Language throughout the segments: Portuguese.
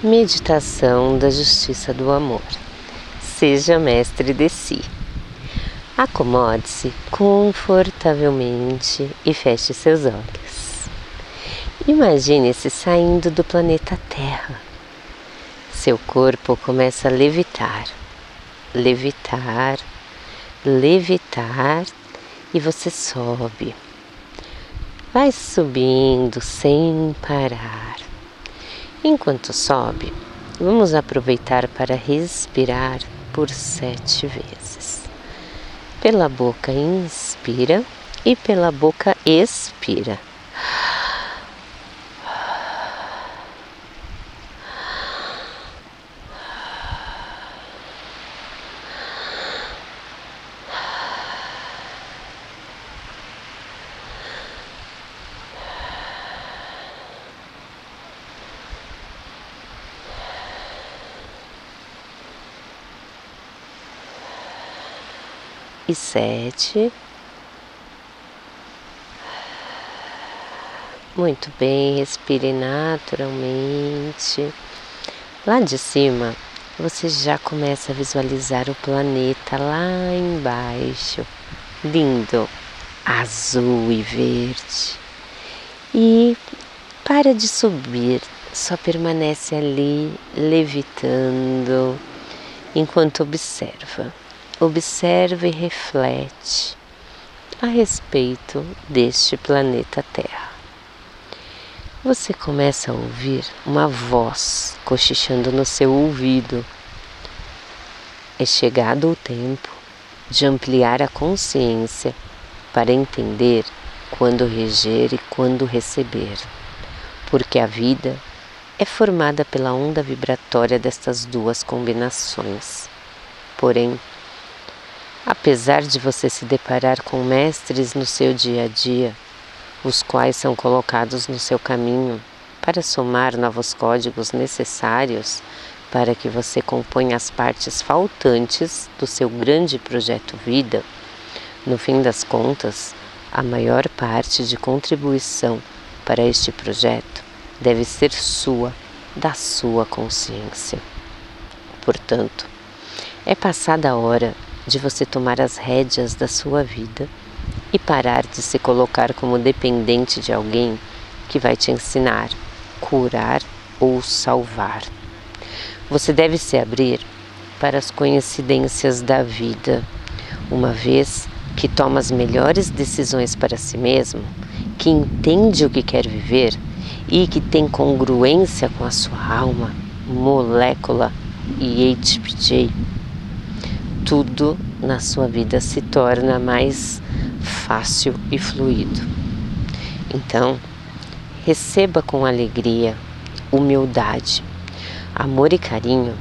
Meditação da Justiça do Amor. Seja mestre de si. Acomode-se confortavelmente e feche seus olhos. Imagine-se saindo do planeta Terra. Seu corpo começa a levitar, levitar, levitar e você sobe. Vai subindo sem parar Enquanto sobe, vamos aproveitar para respirar por sete vezes. Pela boca inspira e pela boca expira. E sete. Muito bem, respire naturalmente. Lá de cima, você já começa a visualizar o planeta lá embaixo, lindo, azul e verde. E para de subir, só permanece ali levitando enquanto observa observa e reflete a respeito deste planeta Terra. Você começa a ouvir uma voz cochichando no seu ouvido. É chegado o tempo de ampliar a consciência para entender quando reger e quando receber, porque a vida é formada pela onda vibratória destas duas combinações. Porém, Apesar de você se deparar com mestres no seu dia a dia, os quais são colocados no seu caminho para somar novos códigos necessários para que você componha as partes faltantes do seu grande projeto vida, no fim das contas, a maior parte de contribuição para este projeto deve ser sua, da sua consciência. Portanto, é passada a hora de você tomar as rédeas da sua vida e parar de se colocar como dependente de alguém que vai te ensinar, curar ou salvar. Você deve se abrir para as coincidências da vida, uma vez que toma as melhores decisões para si mesmo, que entende o que quer viver e que tem congruência com a sua alma, molécula e HPJ tudo na sua vida se torna mais fácil e fluido. Então, receba com alegria, humildade, amor e carinho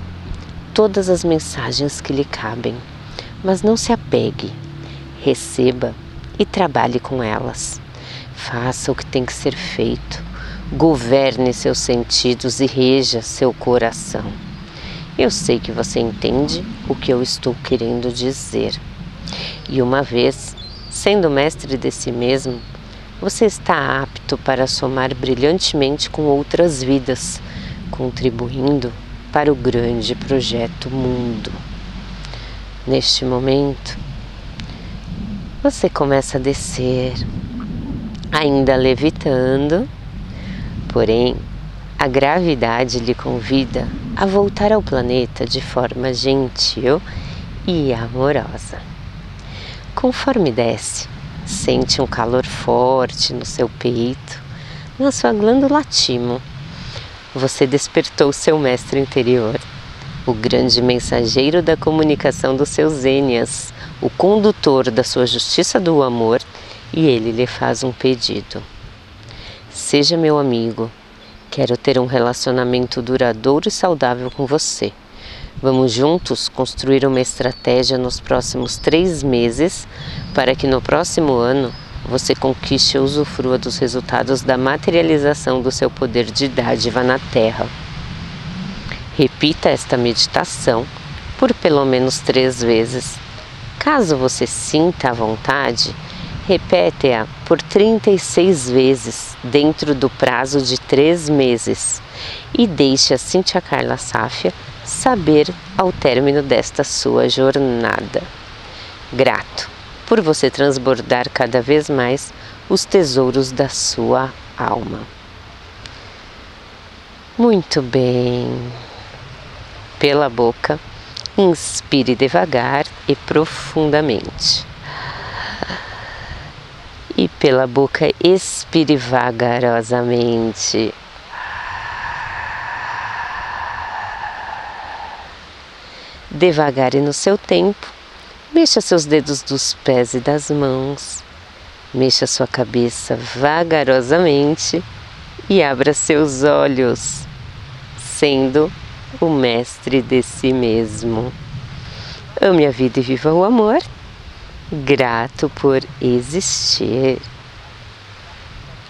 todas as mensagens que lhe cabem, mas não se apegue, receba e trabalhe com elas. Faça o que tem que ser feito, governe seus sentidos e reja seu coração. Eu sei que você entende o que eu estou querendo dizer. E uma vez, sendo mestre de si mesmo, você está apto para somar brilhantemente com outras vidas, contribuindo para o grande projeto mundo. Neste momento, você começa a descer, ainda levitando, porém a gravidade lhe convida a voltar ao planeta de forma gentil e amorosa. Conforme desce, sente um calor forte no seu peito, na sua glândula timo. Você despertou seu mestre interior, o grande mensageiro da comunicação dos seus ênias, o condutor da sua justiça do amor, e ele lhe faz um pedido. Seja meu amigo, Quero ter um relacionamento duradouro e saudável com você. Vamos juntos construir uma estratégia nos próximos três meses para que no próximo ano você conquiste e usufrua dos resultados da materialização do seu poder de dádiva na Terra. Repita esta meditação por pelo menos três vezes. Caso você sinta a vontade, Repete-a por 36 vezes dentro do prazo de três meses e deixe a Cintia Carla Sáfia saber ao término desta sua jornada. Grato por você transbordar cada vez mais os tesouros da sua alma. Muito bem. Pela boca, inspire devagar e profundamente pela boca expire vagarosamente. Devagar e no seu tempo, mexa seus dedos dos pés e das mãos, mexa sua cabeça vagarosamente e abra seus olhos, sendo o mestre de si mesmo. Ame a vida e viva o amor grato por existir.